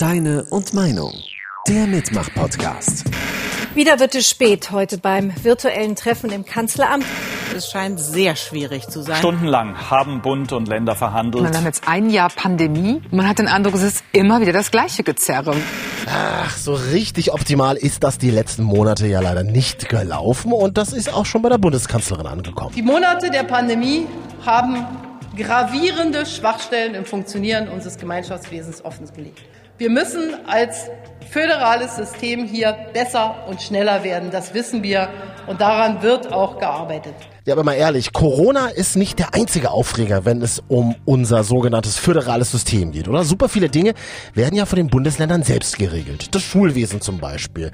Deine und Meinung. Der Mitmach-Podcast. Wieder wird es spät heute beim virtuellen Treffen im Kanzleramt. Es scheint sehr schwierig zu sein. Stundenlang haben Bund und Länder verhandelt. Wir haben jetzt ein Jahr Pandemie. Man hat den Eindruck, es ist immer wieder das gleiche Gezerre. Ach, so richtig optimal ist das die letzten Monate ja leider nicht gelaufen. Und das ist auch schon bei der Bundeskanzlerin angekommen. Die Monate der Pandemie haben gravierende Schwachstellen im Funktionieren unseres Gemeinschaftswesens offengelegt. Wir müssen als föderales System hier besser und schneller werden. Das wissen wir und daran wird auch gearbeitet. Ja, aber mal ehrlich, Corona ist nicht der einzige Aufreger, wenn es um unser sogenanntes föderales System geht, oder? Super viele Dinge werden ja von den Bundesländern selbst geregelt. Das Schulwesen zum Beispiel,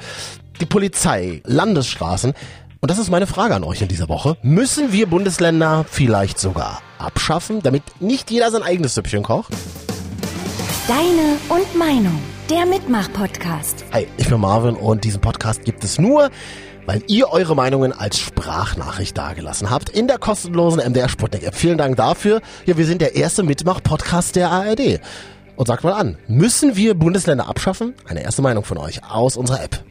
die Polizei, Landesstraßen. Und das ist meine Frage an euch in dieser Woche. Müssen wir Bundesländer vielleicht sogar abschaffen, damit nicht jeder sein eigenes Süppchen kocht? Deine und Meinung. Der Mitmach-Podcast. Hi, ich bin Marvin und diesen Podcast gibt es nur, weil ihr eure Meinungen als Sprachnachricht dagelassen habt in der kostenlosen MDR Sputnik App. Vielen Dank dafür. Ja, wir sind der erste Mitmach-Podcast der ARD. Und sagt mal an, müssen wir Bundesländer abschaffen? Eine erste Meinung von euch aus unserer App.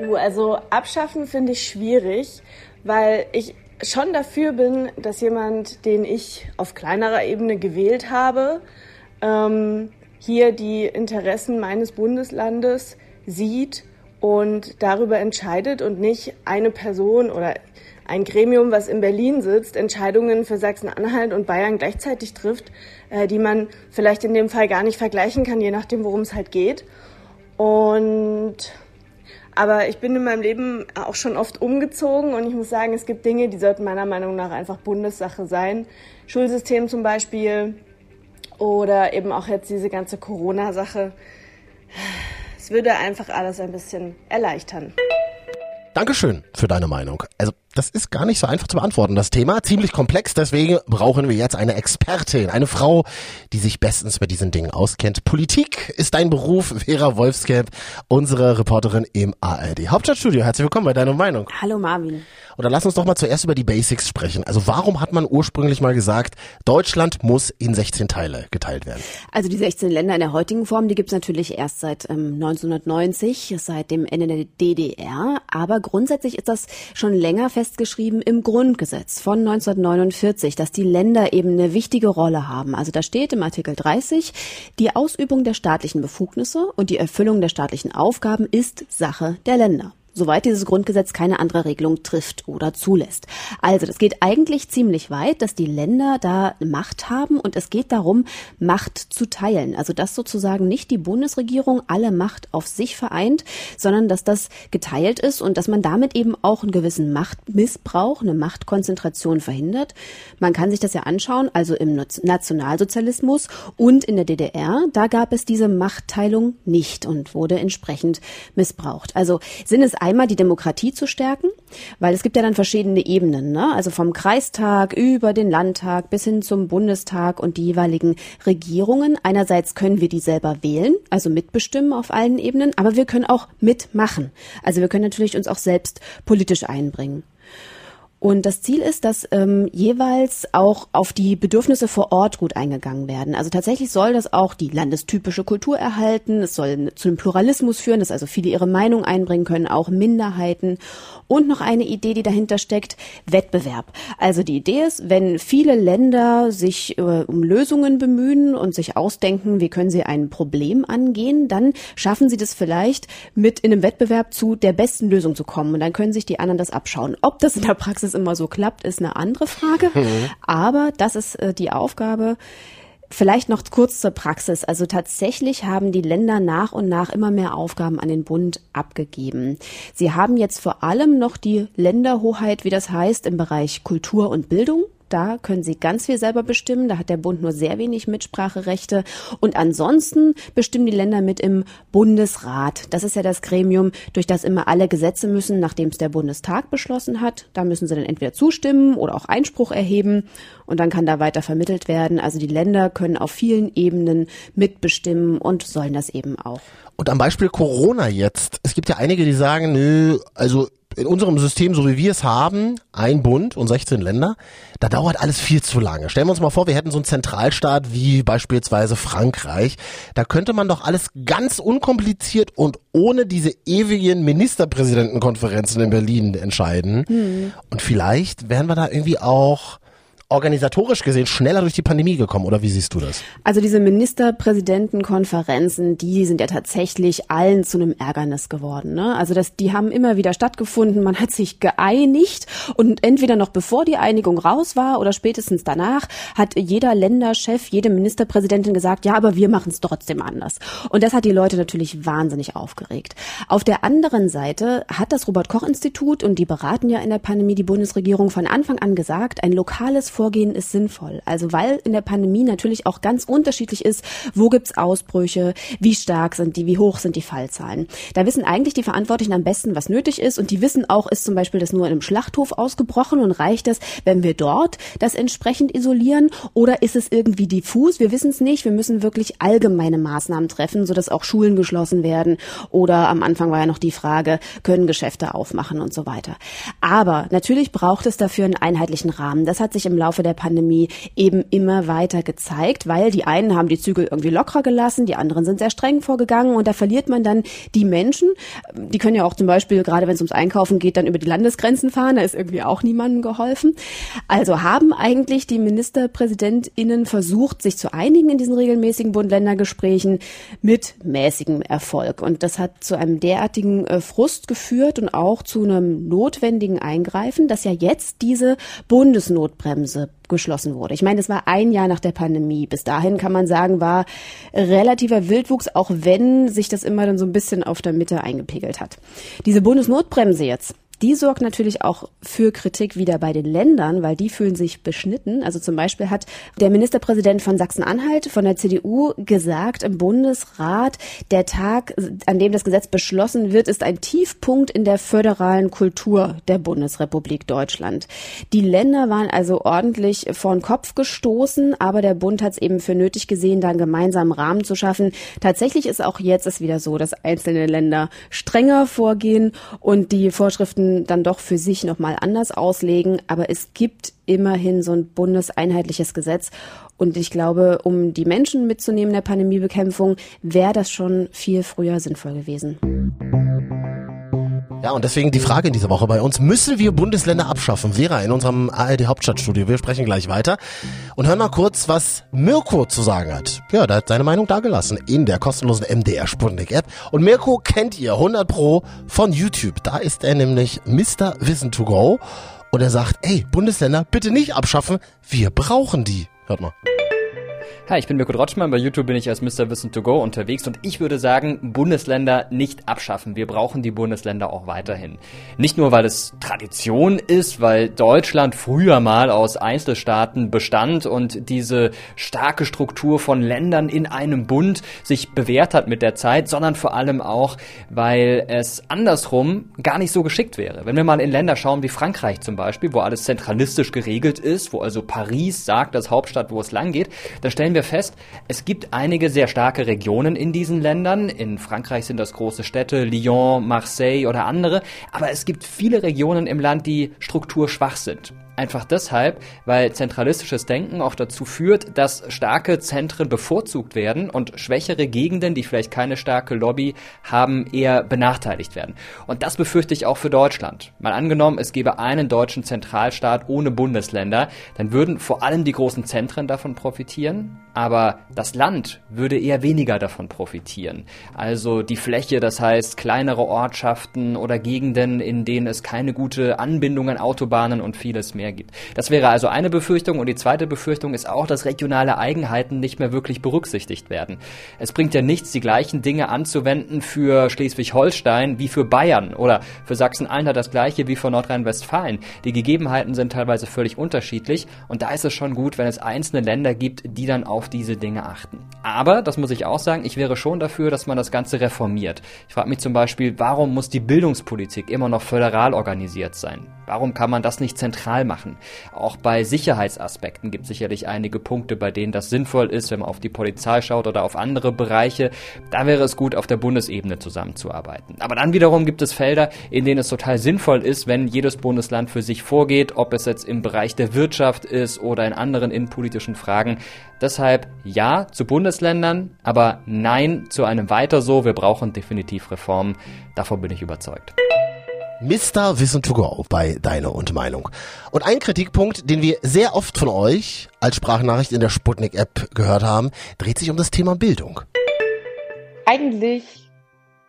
Uh, also abschaffen finde ich schwierig, weil ich schon dafür bin, dass jemand, den ich auf kleinerer Ebene gewählt habe, ähm, hier die Interessen meines Bundeslandes sieht und darüber entscheidet und nicht eine Person oder ein Gremium, was in Berlin sitzt, Entscheidungen für Sachsen-Anhalt und Bayern gleichzeitig trifft, äh, die man vielleicht in dem Fall gar nicht vergleichen kann, je nachdem, worum es halt geht. Und aber ich bin in meinem Leben auch schon oft umgezogen und ich muss sagen, es gibt Dinge, die sollten meiner Meinung nach einfach Bundessache sein. Schulsystem zum Beispiel, oder eben auch jetzt diese ganze Corona-Sache. Es würde einfach alles ein bisschen erleichtern. Dankeschön für deine Meinung. Also das ist gar nicht so einfach zu beantworten, das Thema. Ziemlich komplex, deswegen brauchen wir jetzt eine Expertin, eine Frau, die sich bestens mit diesen Dingen auskennt. Politik ist dein Beruf, Vera Wolfskamp, unsere Reporterin im ARD Hauptstadtstudio. Herzlich willkommen bei deiner Meinung. Hallo Marvin. Oder lass uns doch mal zuerst über die Basics sprechen. Also warum hat man ursprünglich mal gesagt, Deutschland muss in 16 Teile geteilt werden? Also die 16 Länder in der heutigen Form, die gibt's natürlich erst seit ähm, 1990, seit dem Ende der DDR. Aber grundsätzlich ist das schon länger fest festgeschrieben im Grundgesetz von 1949, dass die Länder eben eine wichtige Rolle haben. Also da steht im Artikel 30, die Ausübung der staatlichen Befugnisse und die Erfüllung der staatlichen Aufgaben ist Sache der Länder soweit dieses Grundgesetz keine andere Regelung trifft oder zulässt. Also das geht eigentlich ziemlich weit, dass die Länder da Macht haben und es geht darum, Macht zu teilen. Also dass sozusagen nicht die Bundesregierung alle Macht auf sich vereint, sondern dass das geteilt ist und dass man damit eben auch einen gewissen Machtmissbrauch, eine Machtkonzentration verhindert. Man kann sich das ja anschauen, also im Nationalsozialismus und in der DDR, da gab es diese Machtteilung nicht und wurde entsprechend missbraucht. Also sind es einmal die Demokratie zu stärken, weil es gibt ja dann verschiedene Ebenen, ne? also vom Kreistag über den Landtag bis hin zum Bundestag und die jeweiligen Regierungen. Einerseits können wir die selber wählen, also mitbestimmen auf allen Ebenen, aber wir können auch mitmachen. Also wir können natürlich uns auch selbst politisch einbringen. Und das Ziel ist, dass ähm, jeweils auch auf die Bedürfnisse vor Ort gut eingegangen werden. Also tatsächlich soll das auch die landestypische Kultur erhalten. Es soll zu einem Pluralismus führen, dass also viele ihre Meinung einbringen können, auch Minderheiten. Und noch eine Idee, die dahinter steckt, Wettbewerb. Also die Idee ist, wenn viele Länder sich äh, um Lösungen bemühen und sich ausdenken, wie können sie ein Problem angehen, dann schaffen sie das vielleicht mit in einem Wettbewerb zu der besten Lösung zu kommen. Und dann können sich die anderen das abschauen. Ob das in der Praxis immer so klappt, ist eine andere Frage. Mhm. Aber das ist äh, die Aufgabe. Vielleicht noch kurz zur Praxis. Also tatsächlich haben die Länder nach und nach immer mehr Aufgaben an den Bund abgegeben. Sie haben jetzt vor allem noch die Länderhoheit, wie das heißt, im Bereich Kultur und Bildung. Da können sie ganz viel selber bestimmen. Da hat der Bund nur sehr wenig Mitspracherechte. Und ansonsten bestimmen die Länder mit im Bundesrat. Das ist ja das Gremium, durch das immer alle Gesetze müssen, nachdem es der Bundestag beschlossen hat. Da müssen sie dann entweder zustimmen oder auch Einspruch erheben. Und dann kann da weiter vermittelt werden. Also die Länder können auf vielen Ebenen mitbestimmen und sollen das eben auch. Und am Beispiel Corona jetzt. Es gibt ja einige, die sagen, nö, also in unserem System, so wie wir es haben, ein Bund und 16 Länder, da dauert alles viel zu lange. Stellen wir uns mal vor, wir hätten so einen Zentralstaat wie beispielsweise Frankreich. Da könnte man doch alles ganz unkompliziert und ohne diese ewigen Ministerpräsidentenkonferenzen in Berlin entscheiden. Hm. Und vielleicht wären wir da irgendwie auch organisatorisch gesehen schneller durch die Pandemie gekommen oder wie siehst du das? Also diese Ministerpräsidentenkonferenzen, die sind ja tatsächlich allen zu einem Ärgernis geworden. Ne? Also das, die haben immer wieder stattgefunden, man hat sich geeinigt und entweder noch bevor die Einigung raus war oder spätestens danach hat jeder Länderchef, jede Ministerpräsidentin gesagt, ja, aber wir machen es trotzdem anders. Und das hat die Leute natürlich wahnsinnig aufgeregt. Auf der anderen Seite hat das Robert Koch Institut und die beraten ja in der Pandemie die Bundesregierung von Anfang an gesagt, ein lokales Vorgehen ist sinnvoll. Also weil in der Pandemie natürlich auch ganz unterschiedlich ist, wo gibt's Ausbrüche, wie stark sind die, wie hoch sind die Fallzahlen. Da wissen eigentlich die Verantwortlichen am besten, was nötig ist und die wissen auch, ist zum Beispiel das nur in einem Schlachthof ausgebrochen und reicht es, wenn wir dort das entsprechend isolieren oder ist es irgendwie diffus? Wir wissen es nicht. Wir müssen wirklich allgemeine Maßnahmen treffen, sodass auch Schulen geschlossen werden oder am Anfang war ja noch die Frage, können Geschäfte aufmachen und so weiter. Aber natürlich braucht es dafür einen einheitlichen Rahmen. Das hat sich im Laufe der Pandemie eben immer weiter gezeigt, weil die einen haben die Zügel irgendwie lockerer gelassen, die anderen sind sehr streng vorgegangen und da verliert man dann die Menschen. Die können ja auch zum Beispiel, gerade wenn es ums Einkaufen geht, dann über die Landesgrenzen fahren, da ist irgendwie auch niemandem geholfen. Also haben eigentlich die MinisterpräsidentInnen versucht, sich zu einigen in diesen regelmäßigen Bund-Länder-Gesprächen mit mäßigem Erfolg. Und das hat zu einem derartigen äh, Frust geführt und auch zu einem notwendigen Eingreifen, dass ja jetzt diese Bundesnotbremse Bremse geschlossen wurde. Ich meine, es war ein Jahr nach der Pandemie. Bis dahin kann man sagen, war relativer Wildwuchs, auch wenn sich das immer dann so ein bisschen auf der Mitte eingepegelt hat. Diese Bundesnotbremse jetzt, die sorgt natürlich auch für Kritik wieder bei den Ländern, weil die fühlen sich beschnitten. Also zum Beispiel hat der Ministerpräsident von Sachsen-Anhalt von der CDU gesagt im Bundesrat, der Tag, an dem das Gesetz beschlossen wird, ist ein Tiefpunkt in der föderalen Kultur der Bundesrepublik Deutschland. Die Länder waren also ordentlich vor den Kopf gestoßen, aber der Bund hat es eben für nötig gesehen, da einen gemeinsamen Rahmen zu schaffen. Tatsächlich ist auch jetzt es wieder so, dass einzelne Länder strenger vorgehen und die Vorschriften dann doch für sich nochmal anders auslegen. Aber es gibt immerhin so ein bundeseinheitliches Gesetz. Und ich glaube, um die Menschen mitzunehmen in der Pandemiebekämpfung, wäre das schon viel früher sinnvoll gewesen. Ja, und deswegen die Frage in dieser Woche bei uns. Müssen wir Bundesländer abschaffen? Vera in unserem ARD Hauptstadtstudio. Wir sprechen gleich weiter und hören mal kurz, was Mirko zu sagen hat. Ja, der hat seine Meinung dargelassen in der kostenlosen MDR Sputnik App. Und Mirko kennt ihr 100 Pro von YouTube. Da ist er nämlich Mr. Wissen to Go. Und er sagt, ey, Bundesländer bitte nicht abschaffen. Wir brauchen die. Hört mal. Hi, ich bin Mirko Drotschmann. Bei YouTube bin ich als Mr. Wissen to Go unterwegs und ich würde sagen, Bundesländer nicht abschaffen. Wir brauchen die Bundesländer auch weiterhin. Nicht nur, weil es Tradition ist, weil Deutschland früher mal aus Einzelstaaten bestand und diese starke Struktur von Ländern in einem Bund sich bewährt hat mit der Zeit, sondern vor allem auch, weil es andersrum gar nicht so geschickt wäre. Wenn wir mal in Länder schauen wie Frankreich zum Beispiel, wo alles zentralistisch geregelt ist, wo also Paris sagt, als Hauptstadt, wo es lang geht, dann stellen wir fest, es gibt einige sehr starke Regionen in diesen Ländern. In Frankreich sind das große Städte, Lyon, Marseille oder andere. Aber es gibt viele Regionen im Land, die strukturschwach sind. Einfach deshalb, weil zentralistisches Denken auch dazu führt, dass starke Zentren bevorzugt werden und schwächere Gegenden, die vielleicht keine starke Lobby haben, eher benachteiligt werden. Und das befürchte ich auch für Deutschland. Mal angenommen, es gäbe einen deutschen Zentralstaat ohne Bundesländer, dann würden vor allem die großen Zentren davon profitieren, aber das Land würde eher weniger davon profitieren. Also die Fläche, das heißt kleinere Ortschaften oder Gegenden, in denen es keine gute Anbindung an Autobahnen und vieles mehr gibt. Das wäre also eine Befürchtung und die zweite Befürchtung ist auch, dass regionale Eigenheiten nicht mehr wirklich berücksichtigt werden. Es bringt ja nichts, die gleichen Dinge anzuwenden für Schleswig-Holstein wie für Bayern oder für Sachsen-Anhalt das gleiche wie für Nordrhein-Westfalen. Die Gegebenheiten sind teilweise völlig unterschiedlich und da ist es schon gut, wenn es einzelne Länder gibt, die dann auf diese Dinge achten. Aber, das muss ich auch sagen, ich wäre schon dafür, dass man das Ganze reformiert. Ich frage mich zum Beispiel, warum muss die Bildungspolitik immer noch föderal organisiert sein? Warum kann man das nicht zentral machen? Machen. Auch bei Sicherheitsaspekten gibt es sicherlich einige Punkte, bei denen das sinnvoll ist, wenn man auf die Polizei schaut oder auf andere Bereiche. Da wäre es gut, auf der Bundesebene zusammenzuarbeiten. Aber dann wiederum gibt es Felder, in denen es total sinnvoll ist, wenn jedes Bundesland für sich vorgeht, ob es jetzt im Bereich der Wirtschaft ist oder in anderen innenpolitischen Fragen. Deshalb ja zu Bundesländern, aber nein zu einem weiter so. Wir brauchen definitiv Reformen. Davon bin ich überzeugt. Mr. Wissen to go bei Deine und Meinung. Und ein Kritikpunkt, den wir sehr oft von euch als Sprachnachricht in der Sputnik-App gehört haben, dreht sich um das Thema Bildung. Eigentlich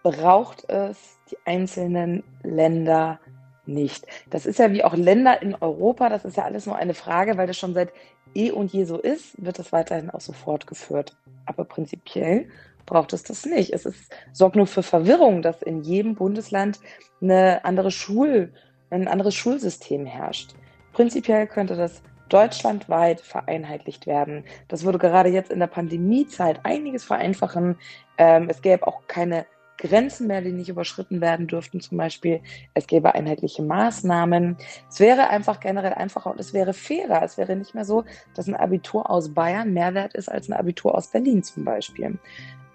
braucht es die einzelnen Länder nicht. Das ist ja wie auch Länder in Europa, das ist ja alles nur eine Frage, weil das schon seit eh und je so ist, wird das weiterhin auch so fortgeführt. Aber prinzipiell braucht es das nicht. Es ist, sorgt nur für Verwirrung, dass in jedem Bundesland eine andere Schul, ein anderes Schulsystem herrscht. Prinzipiell könnte das deutschlandweit vereinheitlicht werden. Das würde gerade jetzt in der Pandemiezeit einiges vereinfachen. Ähm, es gäbe auch keine Grenzen mehr, die nicht überschritten werden dürften zum Beispiel. Es gäbe einheitliche Maßnahmen. Es wäre einfach generell einfacher und es wäre fairer. Es wäre nicht mehr so, dass ein Abitur aus Bayern mehr wert ist als ein Abitur aus Berlin zum Beispiel.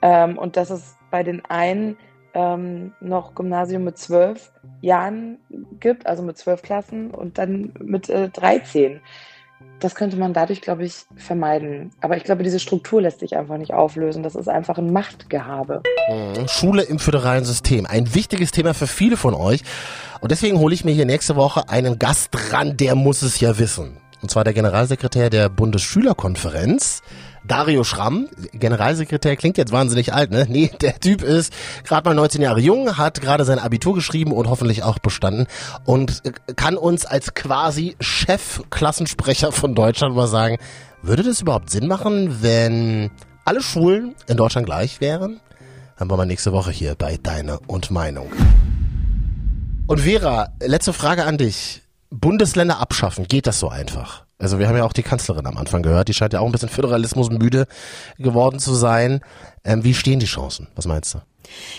Ähm, und dass es bei den einen ähm, noch Gymnasium mit zwölf Jahren gibt, also mit zwölf Klassen und dann mit äh, 13. Das könnte man dadurch, glaube ich, vermeiden. Aber ich glaube, diese Struktur lässt sich einfach nicht auflösen. Das ist einfach ein Machtgehabe. Mhm. Schule im föderalen System. Ein wichtiges Thema für viele von euch. Und deswegen hole ich mir hier nächste Woche einen Gast ran, der muss es ja wissen. Und zwar der Generalsekretär der Bundesschülerkonferenz. Dario Schramm, Generalsekretär, klingt jetzt wahnsinnig alt, ne? Nee, der Typ ist gerade mal 19 Jahre jung, hat gerade sein Abitur geschrieben und hoffentlich auch bestanden und kann uns als quasi Chefklassensprecher von Deutschland mal sagen, würde das überhaupt Sinn machen, wenn alle Schulen in Deutschland gleich wären? Dann wollen wir nächste Woche hier bei Deine und Meinung. Und Vera, letzte Frage an dich. Bundesländer abschaffen, geht das so einfach? Also wir haben ja auch die Kanzlerin am Anfang gehört, die scheint ja auch ein bisschen Föderalismus müde geworden zu sein. Ähm, wie stehen die Chancen? Was meinst du?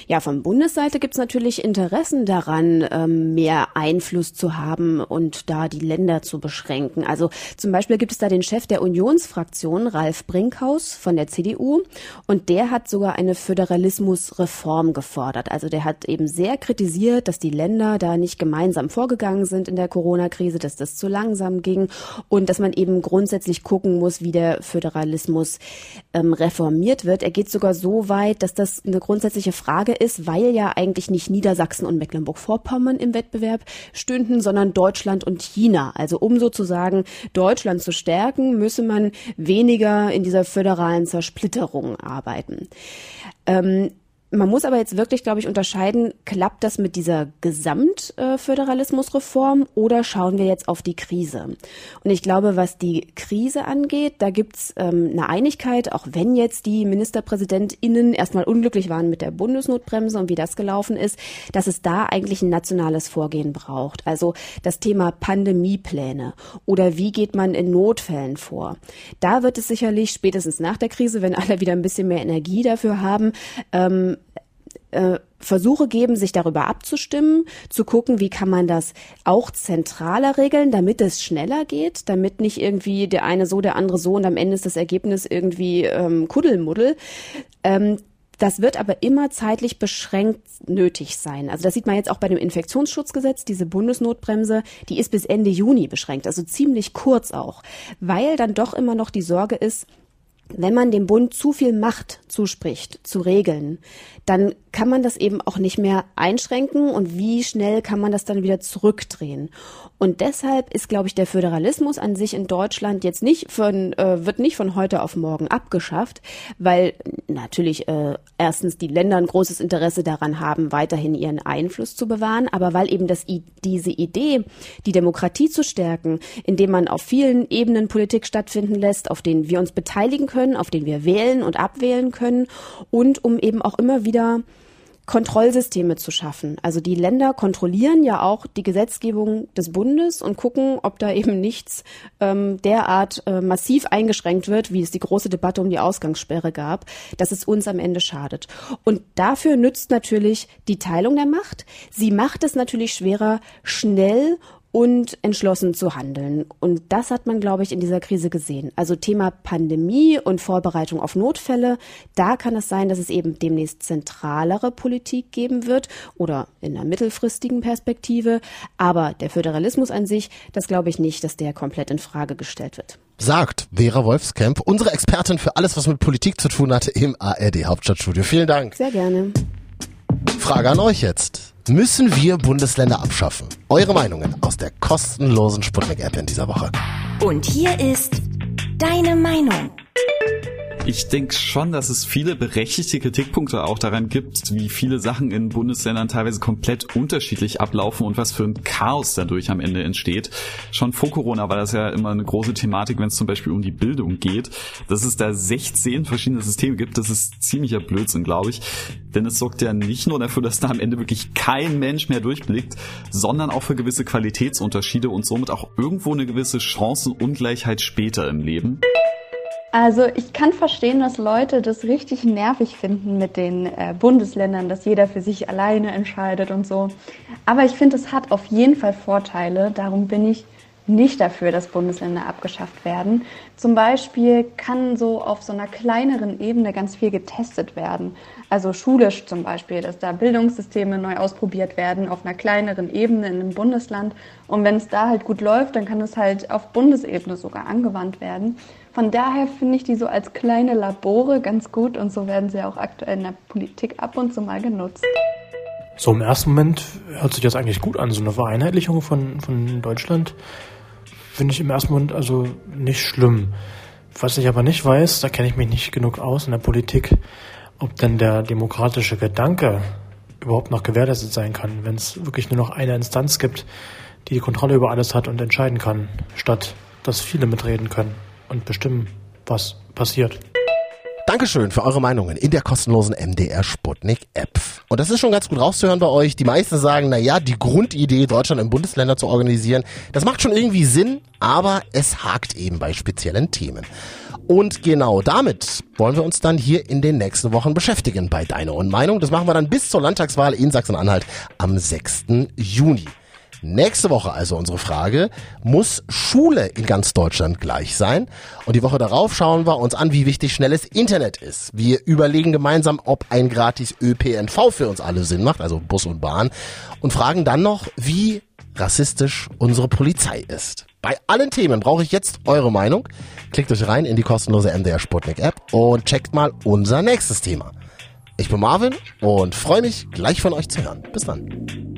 Ja, von Bundesseite gibt es natürlich Interessen daran, ähm, mehr Einfluss zu haben und da die Länder zu beschränken. Also zum Beispiel gibt es da den Chef der Unionsfraktion, Ralf Brinkhaus von der CDU, und der hat sogar eine Föderalismusreform gefordert. Also der hat eben sehr kritisiert, dass die Länder da nicht gemeinsam vorgegangen sind in der Corona-Krise, dass das zu langsam ging und dass man eben grundsätzlich gucken muss, wie der Föderalismus ähm, reformiert wird. Er geht sogar so weit, dass das eine grundsätzliche Frage ist, weil ja eigentlich nicht Niedersachsen und Mecklenburg-Vorpommern im Wettbewerb stünden, sondern Deutschland und China. Also um sozusagen Deutschland zu stärken, müsse man weniger in dieser föderalen Zersplitterung arbeiten. Ähm, man muss aber jetzt wirklich, glaube ich, unterscheiden, klappt das mit dieser Gesamtföderalismusreform oder schauen wir jetzt auf die Krise? Und ich glaube, was die Krise angeht, da gibt's ähm, eine Einigkeit, auch wenn jetzt die MinisterpräsidentInnen erstmal unglücklich waren mit der Bundesnotbremse und wie das gelaufen ist, dass es da eigentlich ein nationales Vorgehen braucht. Also das Thema Pandemiepläne oder wie geht man in Notfällen vor. Da wird es sicherlich spätestens nach der Krise, wenn alle wieder ein bisschen mehr Energie dafür haben, ähm, äh, Versuche geben, sich darüber abzustimmen, zu gucken, wie kann man das auch zentraler regeln, damit es schneller geht, damit nicht irgendwie der eine so, der andere so und am Ende ist das Ergebnis irgendwie ähm, Kuddelmuddel. Ähm, das wird aber immer zeitlich beschränkt nötig sein. Also das sieht man jetzt auch bei dem Infektionsschutzgesetz, diese Bundesnotbremse, die ist bis Ende Juni beschränkt, also ziemlich kurz auch, weil dann doch immer noch die Sorge ist, wenn man dem Bund zu viel Macht zuspricht, zu regeln, dann kann man das eben auch nicht mehr einschränken und wie schnell kann man das dann wieder zurückdrehen. Und deshalb ist, glaube ich, der Föderalismus an sich in Deutschland jetzt nicht von, äh, wird nicht von heute auf morgen abgeschafft, weil natürlich äh, erstens die Länder ein großes Interesse daran haben, weiterhin ihren Einfluss zu bewahren, aber weil eben das, diese Idee, die Demokratie zu stärken, indem man auf vielen Ebenen Politik stattfinden lässt, auf denen wir uns beteiligen können, auf denen wir wählen und abwählen können und um eben auch immer wieder Kontrollsysteme zu schaffen. Also die Länder kontrollieren ja auch die Gesetzgebung des Bundes und gucken, ob da eben nichts ähm, derart äh, massiv eingeschränkt wird, wie es die große Debatte um die Ausgangssperre gab, dass es uns am Ende schadet. Und dafür nützt natürlich die Teilung der Macht. Sie macht es natürlich schwerer, schnell und entschlossen zu handeln. Und das hat man, glaube ich, in dieser Krise gesehen. Also Thema Pandemie und Vorbereitung auf Notfälle, da kann es sein, dass es eben demnächst zentralere Politik geben wird oder in einer mittelfristigen Perspektive. Aber der Föderalismus an sich, das glaube ich nicht, dass der komplett in Frage gestellt wird sagt Vera Wolfskamp, unsere Expertin für alles, was mit Politik zu tun hatte im ARD Hauptstadtstudio. Vielen Dank. Sehr gerne. Frage an euch jetzt. Müssen wir Bundesländer abschaffen? Eure Meinungen aus der kostenlosen Sputnik-App in dieser Woche. Und hier ist deine Meinung. Ich denke schon, dass es viele berechtigte Kritikpunkte auch daran gibt, wie viele Sachen in Bundesländern teilweise komplett unterschiedlich ablaufen und was für ein Chaos dadurch am Ende entsteht. Schon vor Corona war das ja immer eine große Thematik, wenn es zum Beispiel um die Bildung geht, dass es da 16 verschiedene Systeme gibt. Das ist ziemlicher Blödsinn, glaube ich. Denn es sorgt ja nicht nur dafür, dass da am Ende wirklich kein Mensch mehr durchblickt, sondern auch für gewisse Qualitätsunterschiede und somit auch irgendwo eine gewisse Chancenungleichheit später im Leben. Also ich kann verstehen, dass Leute das richtig nervig finden mit den äh, Bundesländern, dass jeder für sich alleine entscheidet und so. Aber ich finde, es hat auf jeden Fall Vorteile. Darum bin ich nicht dafür, dass Bundesländer abgeschafft werden. Zum Beispiel kann so auf so einer kleineren Ebene ganz viel getestet werden. Also schulisch zum Beispiel, dass da Bildungssysteme neu ausprobiert werden auf einer kleineren Ebene in einem Bundesland. Und wenn es da halt gut läuft, dann kann es halt auf Bundesebene sogar angewandt werden. Von daher finde ich die so als kleine Labore ganz gut und so werden sie auch aktuell in der Politik ab und zu mal genutzt. So im ersten Moment hört sich das eigentlich gut an. So eine Vereinheitlichung von, von Deutschland finde ich im ersten Moment also nicht schlimm. Was ich aber nicht weiß, da kenne ich mich nicht genug aus in der Politik, ob denn der demokratische Gedanke überhaupt noch gewährleistet sein kann, wenn es wirklich nur noch eine Instanz gibt, die die Kontrolle über alles hat und entscheiden kann, statt dass viele mitreden können und bestimmen, was passiert. Dankeschön für eure Meinungen in der kostenlosen MDR Sputnik App. Und das ist schon ganz gut rauszuhören bei euch. Die meisten sagen, na ja, die Grundidee, Deutschland in Bundesländer zu organisieren, das macht schon irgendwie Sinn, aber es hakt eben bei speziellen Themen. Und genau damit wollen wir uns dann hier in den nächsten Wochen beschäftigen bei Deine und Meinung. Das machen wir dann bis zur Landtagswahl in Sachsen-Anhalt am 6. Juni. Nächste Woche also unsere Frage, muss Schule in ganz Deutschland gleich sein? Und die Woche darauf schauen wir uns an, wie wichtig schnelles Internet ist. Wir überlegen gemeinsam, ob ein gratis ÖPNV für uns alle Sinn macht, also Bus und Bahn, und fragen dann noch, wie rassistisch unsere Polizei ist. Bei allen Themen brauche ich jetzt eure Meinung. Klickt euch rein in die kostenlose MDR Sputnik App und checkt mal unser nächstes Thema. Ich bin Marvin und freue mich, gleich von euch zu hören. Bis dann.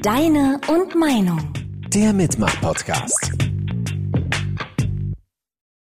Deine und Meinung. Der Mitmach-Podcast.